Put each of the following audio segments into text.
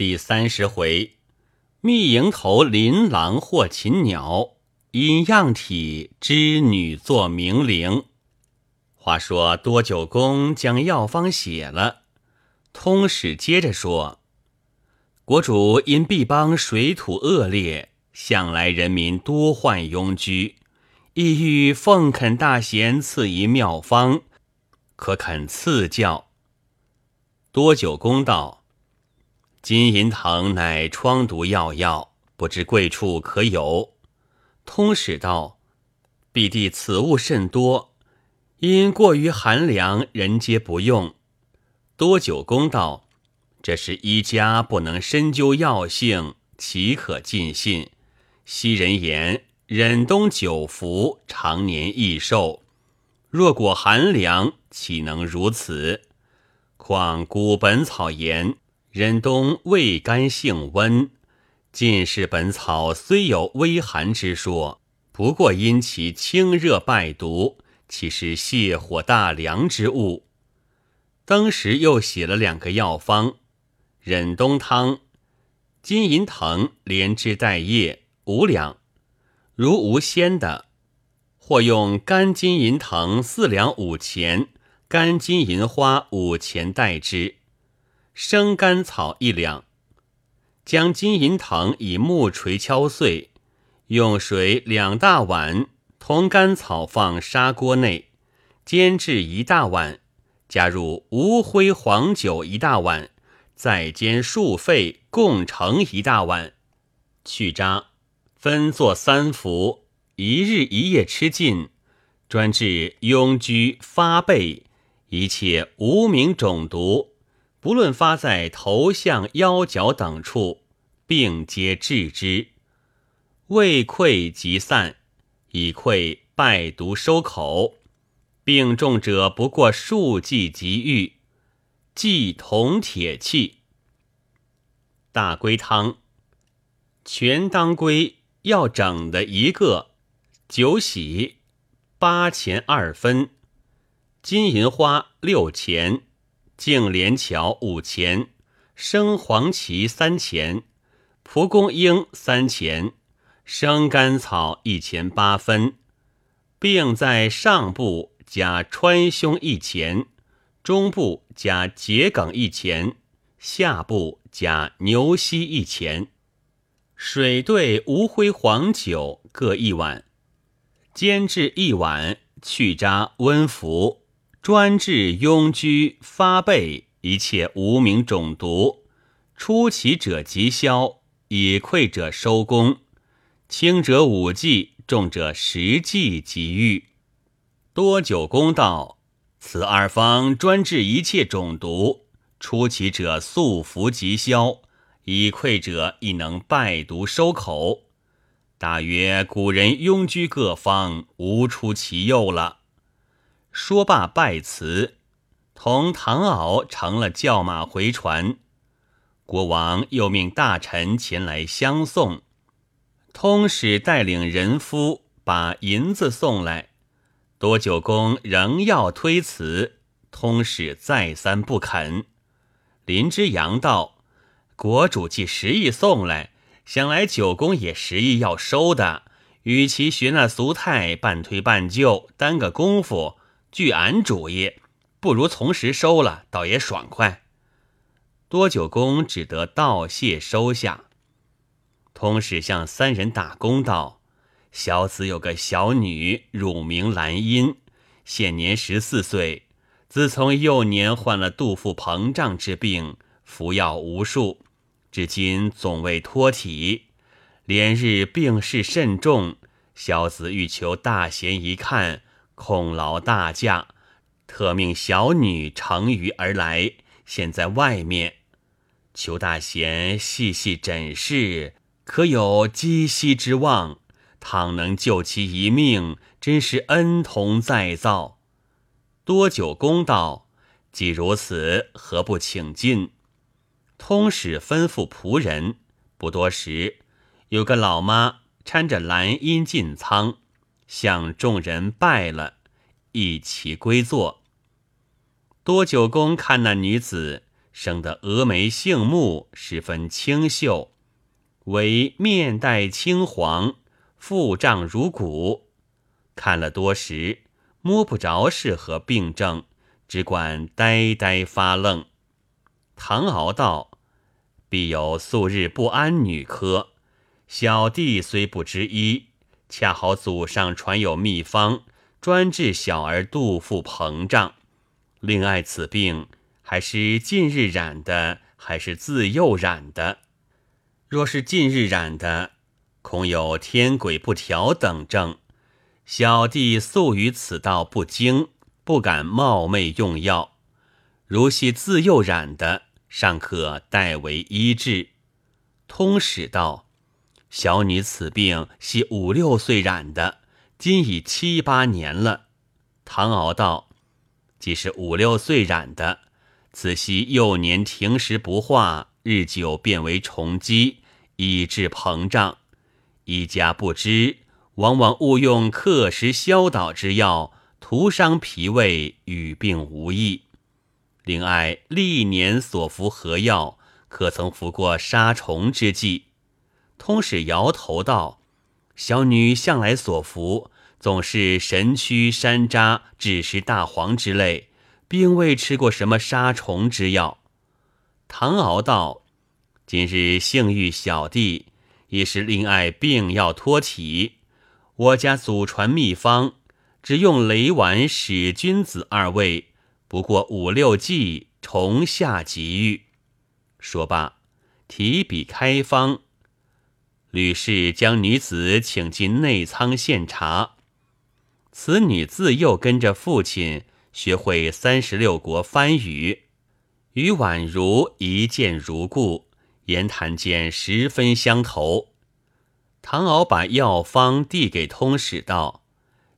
第三十回，密营头琳琅获禽鸟，因样体织女作名伶。话说多九公将药方写了，通史接着说：国主因毕邦水土恶劣，向来人民多患庸居，意欲奉恳大贤赐一妙方，可肯赐教？多九公道。金银藤乃疮毒药药，不知贵处可有？通史道：必地此物甚多，因过于寒凉，人皆不用。多九公道：这是医家不能深究药性，岂可尽信？昔人言忍冬久服，常年益寿。若果寒凉，岂能如此？况古本草言。忍冬味甘性温，近世本草虽有微寒之说，不过因其清热败毒，其是泻火大凉之物。当时又写了两个药方：忍冬汤，金银藤连枝带叶五两，如无鲜的，或用干金银藤四两五钱，干金银花五钱代之。生甘草一两，将金银藤以木锤敲碎，用水两大碗，同甘草放砂锅内，煎至一大碗，加入无灰黄酒一大碗，再煎数沸，共成一大碗。去渣，分作三服，一日一夜吃尽，专治痈疽发背，一切无名肿毒。不论发在头、项、腰、脚等处，病皆治之。胃溃即散，以溃败毒收口。病重者不过数剂即愈。忌铜铁器。大龟汤：全当归要整的一个，酒喜八钱二分，金银花六钱。净莲桥五钱，生黄芪三钱，蒲公英三钱，生甘草一钱八分。并在上部加川芎一钱，中部加桔梗一钱，下部加牛膝一钱。水兑无灰黄酒各一碗，煎至一碗，去渣温服。专治痈疽发背一切无名肿毒，初起者即消，已溃者收功，轻者五剂，重者十剂即愈。多久公道：此二方专治一切肿毒，初起者速服即消，已溃者亦能败毒收口。大约古人庸居各方，无出其右了。说罢，拜辞，同唐敖乘了轿马回船。国王又命大臣前来相送。通使带领人夫把银子送来。多九公仍要推辞，通使再三不肯。林之阳道：“国主既实意送来，想来九公也实意要收的。与其学那俗态，半推半就，耽搁功夫。”据俺主意，不如从实收了，倒也爽快。多九公只得道谢收下。通使向三人打工道：“小子有个小女，乳名兰音，现年十四岁。自从幼年患了肚腹膨胀之病，服药无数，至今总未脱体。连日病势甚重，小子欲求大贤一看。”恐劳大驾，特命小女乘舆而来，现在外面，求大贤细细诊视，可有积息之望？倘能救其一命，真是恩同再造。多久公道，既如此，何不请进？通使吩咐仆人，不多时，有个老妈搀着兰因进仓。向众人拜了，一齐归坐。多九公看那女子生得峨眉杏目，十分清秀，为面带青黄，腹胀如鼓。看了多时，摸不着是何病症，只管呆呆发愣。唐敖道：“必有素日不安女科，小弟虽不知医，恰好祖上传有秘方，专治小儿肚腹膨胀。另爱此病，还是近日染的，还是自幼染的？若是近日染的，恐有天鬼不调等症。”小弟素于此道不精，不敢冒昧用药。如系自幼染的，尚可代为医治。通史道：小女此病系五六岁染的，今已七八年了。唐敖道：既是五六岁染的，此系幼年停食不化，日久变为虫积，以致膨胀。医家不知。往往误用克食消导之药，徒伤脾胃，与病无益。另爱历年所服何药，可曾服过杀虫之剂？通史摇头道：“小女向来所服，总是神曲、山楂、枳实、大黄之类，并未吃过什么杀虫之药。”唐敖道：“今日幸遇小弟，已是令爱病要脱体。”我家祖传秘方，只用雷丸、使君子二味，不过五六剂，重下即愈。说罢，提笔开方。吕氏将女子请进内仓献茶。此女自幼跟着父亲学会三十六国番语，与宛如一见如故，言谈间十分相投。唐敖把药方递给通史道：“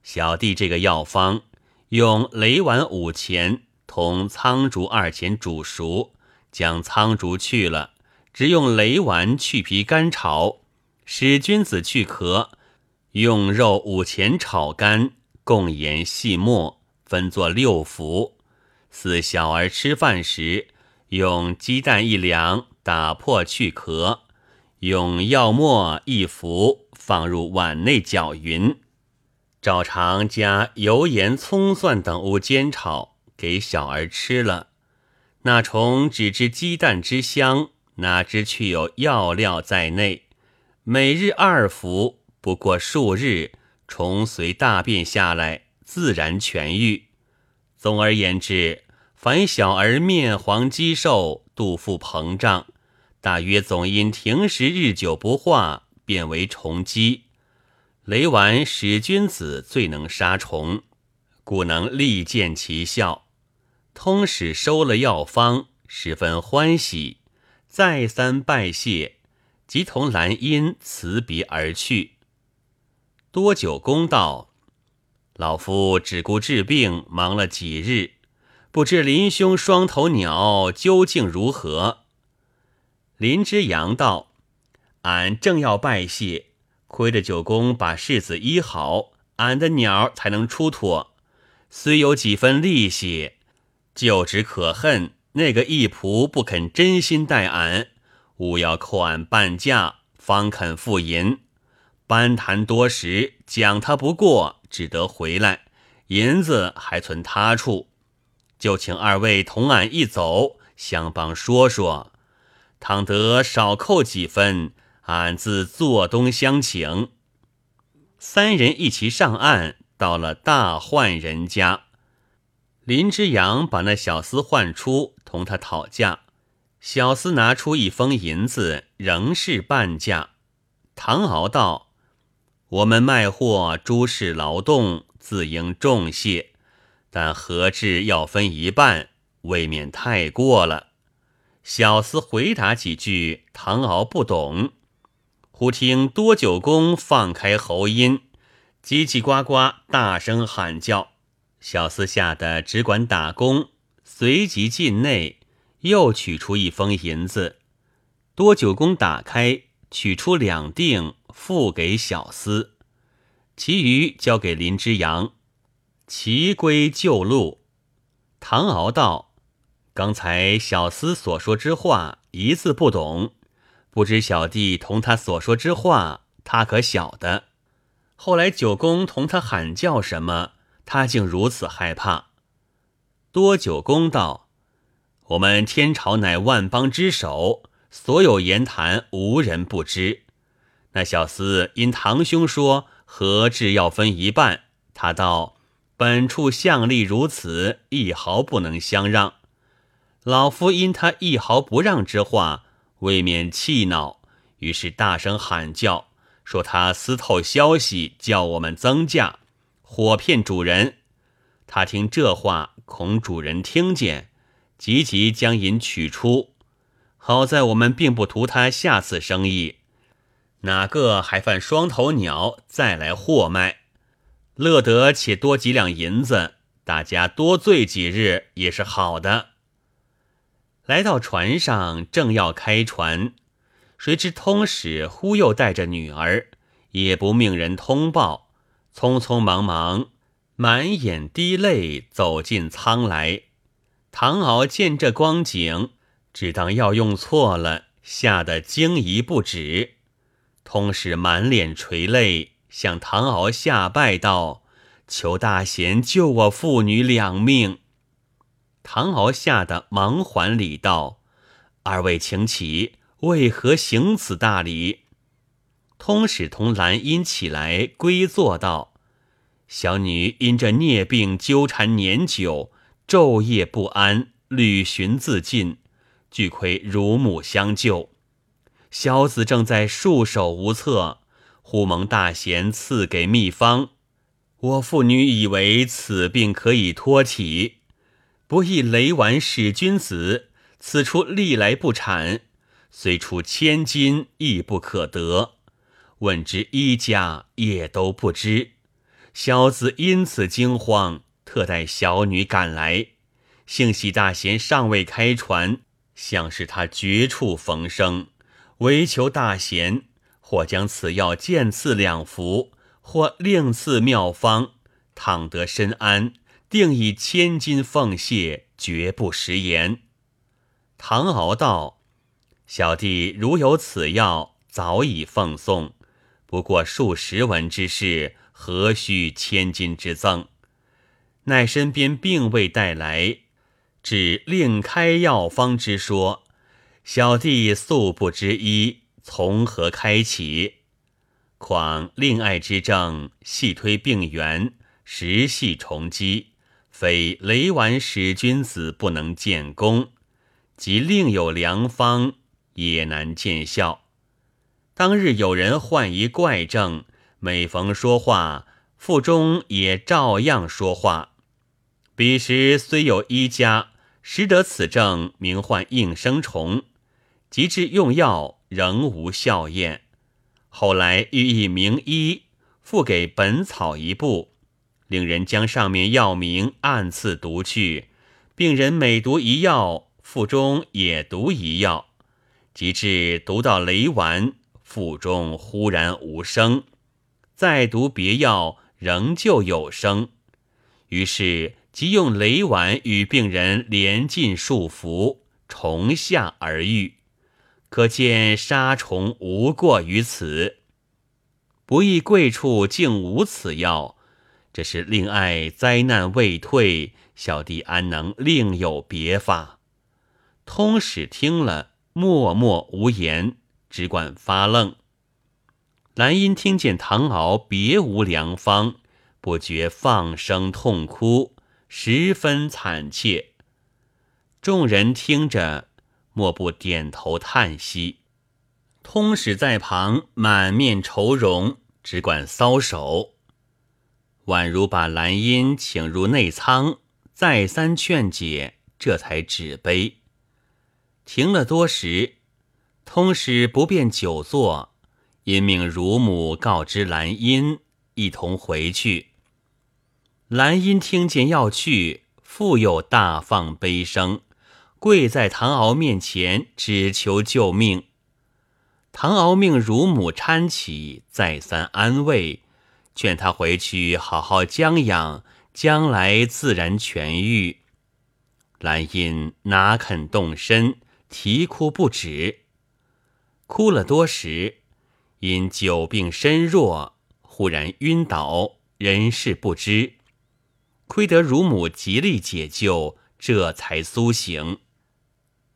小弟这个药方，用雷丸五钱同苍竹二钱煮熟，将苍竹去了，只用雷丸去皮干炒，使君子去壳，用肉五钱炒干，共盐细末，分作六服。似小儿吃饭时，用鸡蛋一两，打破去壳。”用药末一服，放入碗内搅匀，照常加油盐葱蒜等物煎炒，给小儿吃了。那虫只知鸡蛋之香，哪知去有药料在内。每日二服，不过数日，虫随大便下来，自然痊愈。总而言之，凡小儿面黄肌瘦、肚腹膨胀。大约总因停食日久不化，变为虫积。雷丸使君子最能杀虫，故能立见其效。通史收了药方，十分欢喜，再三拜谢，即同兰因辞别而去。多久公道：“老夫只顾治病，忙了几日，不知林兄双头鸟究竟如何？”林之阳道：“俺正要拜谢，亏得九公把世子医好，俺的鸟才能出脱。虽有几分利息，就只可恨那个义仆不肯真心待俺，务要扣俺半价，方肯付银。班谈多时，讲他不过，只得回来，银子还存他处。就请二位同俺一走，相帮说说。”倘得少扣几分，俺自做东相请。三人一齐上岸，到了大宦人家。林之阳把那小厮唤出，同他讨价。小厮拿出一封银子，仍是半价。唐敖道：“我们卖货诸事劳动，自应重谢，但何至要分一半，未免太过了。”小厮回答几句，唐敖不懂。忽听多九公放开喉音，叽叽呱呱大声喊叫。小厮吓得只管打工，随即进内，又取出一封银子。多九公打开，取出两锭，付给小厮，其余交给林之阳，齐归旧路。唐敖道。刚才小厮所说之话一字不懂，不知小弟同他所说之话，他可晓得？后来九公同他喊叫什么，他竟如此害怕。多九公道：“我们天朝乃万邦之首，所有言谈无人不知。那小厮因堂兄说何至要分一半，他道本处相力如此，一毫不能相让。老夫因他一毫不让之话，未免气恼，于是大声喊叫，说他私透消息，叫我们增价，火骗主人。他听这话。”恐主人听见，急急将银取出。好在我们并不图他下次生意，哪个还犯双头鸟再来货卖，乐得且多几两银子，大家多醉几日也是好的。来到船上，正要开船，谁知通使忽又带着女儿，也不命人通报，匆匆忙忙。满眼滴泪走进舱来，唐敖见这光景，只当要用错了，吓得惊疑不止。通使满脸垂泪，向唐敖下拜道：“求大贤救我父女两命。”唐敖吓得忙还礼道：“二位请起，为何行此大礼？”通使同兰因起来归坐道。小女因这孽病纠缠年久，昼夜不安，屡寻自尽，俱亏乳母相救。小子正在束手无策，忽蒙大贤赐给秘方，我父女以为此病可以托体，不意雷丸使君子此处历来不产，虽出千金亦不可得。问之医家，也都不知。小子因此惊慌，特带小女赶来。幸喜大贤尚未开船，想是他绝处逢生，唯求大贤或将此药见赐两服，或另赐妙方，倘得身安，定以千金奉谢，绝不食言。唐敖道：“小弟如有此药，早已奉送，不过数十文之事。”何须千金之赠？乃身边并未带来，只另开药方之说。小弟素不知医，从何开启？况令爱之症，细推病源，实系重积，非雷丸使君子不能见功。即另有良方，也难见效。当日有人患一怪症。每逢说话，腹中也照样说话。彼时虽有医家识得此症，名唤应声虫，及至用药仍无效验。后来欲以名医付给本草一部，令人将上面药名暗次读去。病人每读一药，腹中也读一药，及至读到雷丸，腹中忽然无声。再读别药，仍旧有声。于是即用雷丸与病人连进数服，重下而愈。可见杀虫无过于此。不意贵处竟无此药，这是令爱灾难未退，小弟安能另有别法？通使听了，默默无言，只管发愣。兰因听见唐敖别无良方，不觉放声痛哭，十分惨切。众人听着，莫不点头叹息。通使在旁满面愁容，只管搔首。宛如把兰因请入内舱，再三劝解，这才止悲。停了多时，通使不便久坐。因命乳母告知兰因，一同回去。兰因听见要去，复又大放悲声，跪在唐敖面前，只求救命。唐敖命乳母搀起，再三安慰，劝他回去好好将养，将来自然痊愈。兰因哪肯动身，啼哭不止。哭了多时，因久病身弱，忽然晕倒，人事不知。亏得乳母极力解救，这才苏醒。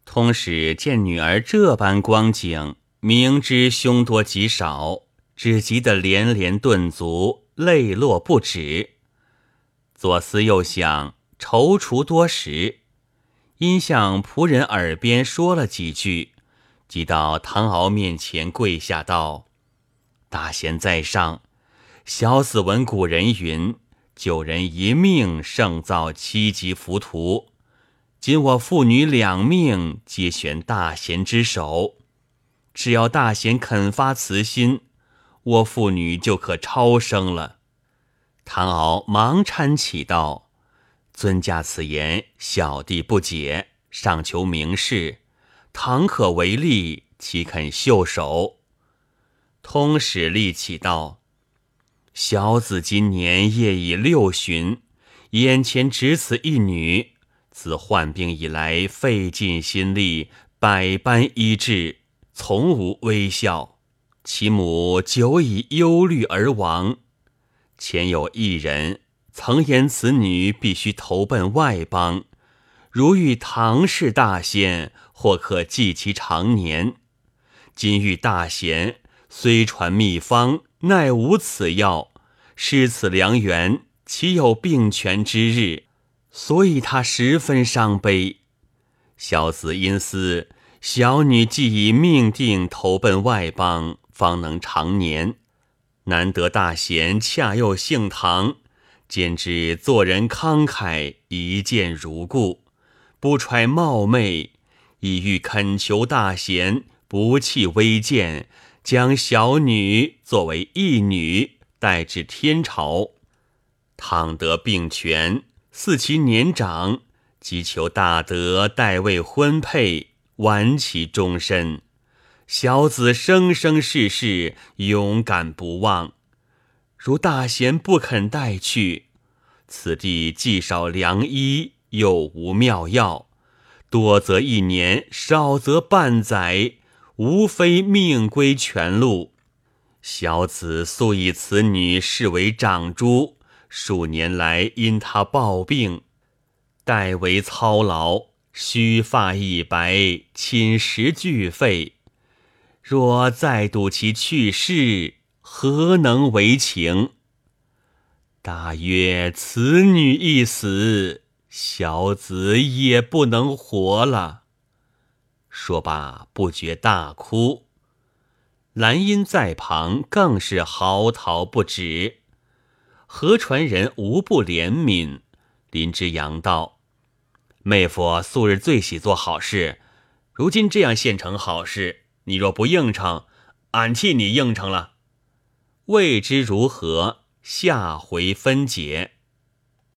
通使见女儿这般光景，明知凶多吉少，只急得连连顿足，泪落不止。左思右想，踌躇多时，因向仆人耳边说了几句，即到唐敖面前跪下道：“大贤在上，小子闻古人云：‘救人一命胜造七级浮屠。’今我父女两命皆悬大贤之手，只要大贤肯发慈心，我父女就可超生了。”唐敖忙搀起道：“尊驾此言，小弟不解，尚求明示。倘可为力，岂肯袖手？”通使立起道：“小子今年业已六旬，眼前只此一女，自患病以来，费尽心力，百般医治，从无微笑。其母久已忧虑而亡。”前有一人曾言，此女必须投奔外邦。如遇唐氏大仙，或可济其长年。今遇大贤，虽传秘方，奈无此药。失此良缘，岂有病痊之日？所以他十分伤悲。小子因思，小女既已命定投奔外邦，方能长年。难得大贤恰又姓唐，兼之做人慷慨，一见如故，不揣冒昧，意欲恳求大贤不弃微贱，将小女作为义女带至天朝。倘得病痊，似其年长，即求大德代为婚配，挽其终身。小子生生世世勇敢不忘，如大贤不肯带去，此地既少良医，又无妙药，多则一年，少则半载，无非命归全路。小子素以此女视为长珠，数年来因她抱病，代为操劳，须发已白，寝食俱废。若再睹其去世，何能为情？大约此女一死，小子也不能活了。说罢，不觉大哭。兰因在旁更是嚎啕不止。河传人无不怜悯。林之阳道：“妹夫素日最喜做好事，如今这样现成好事。”你若不应承，俺替你应承了。未知如何，下回分解。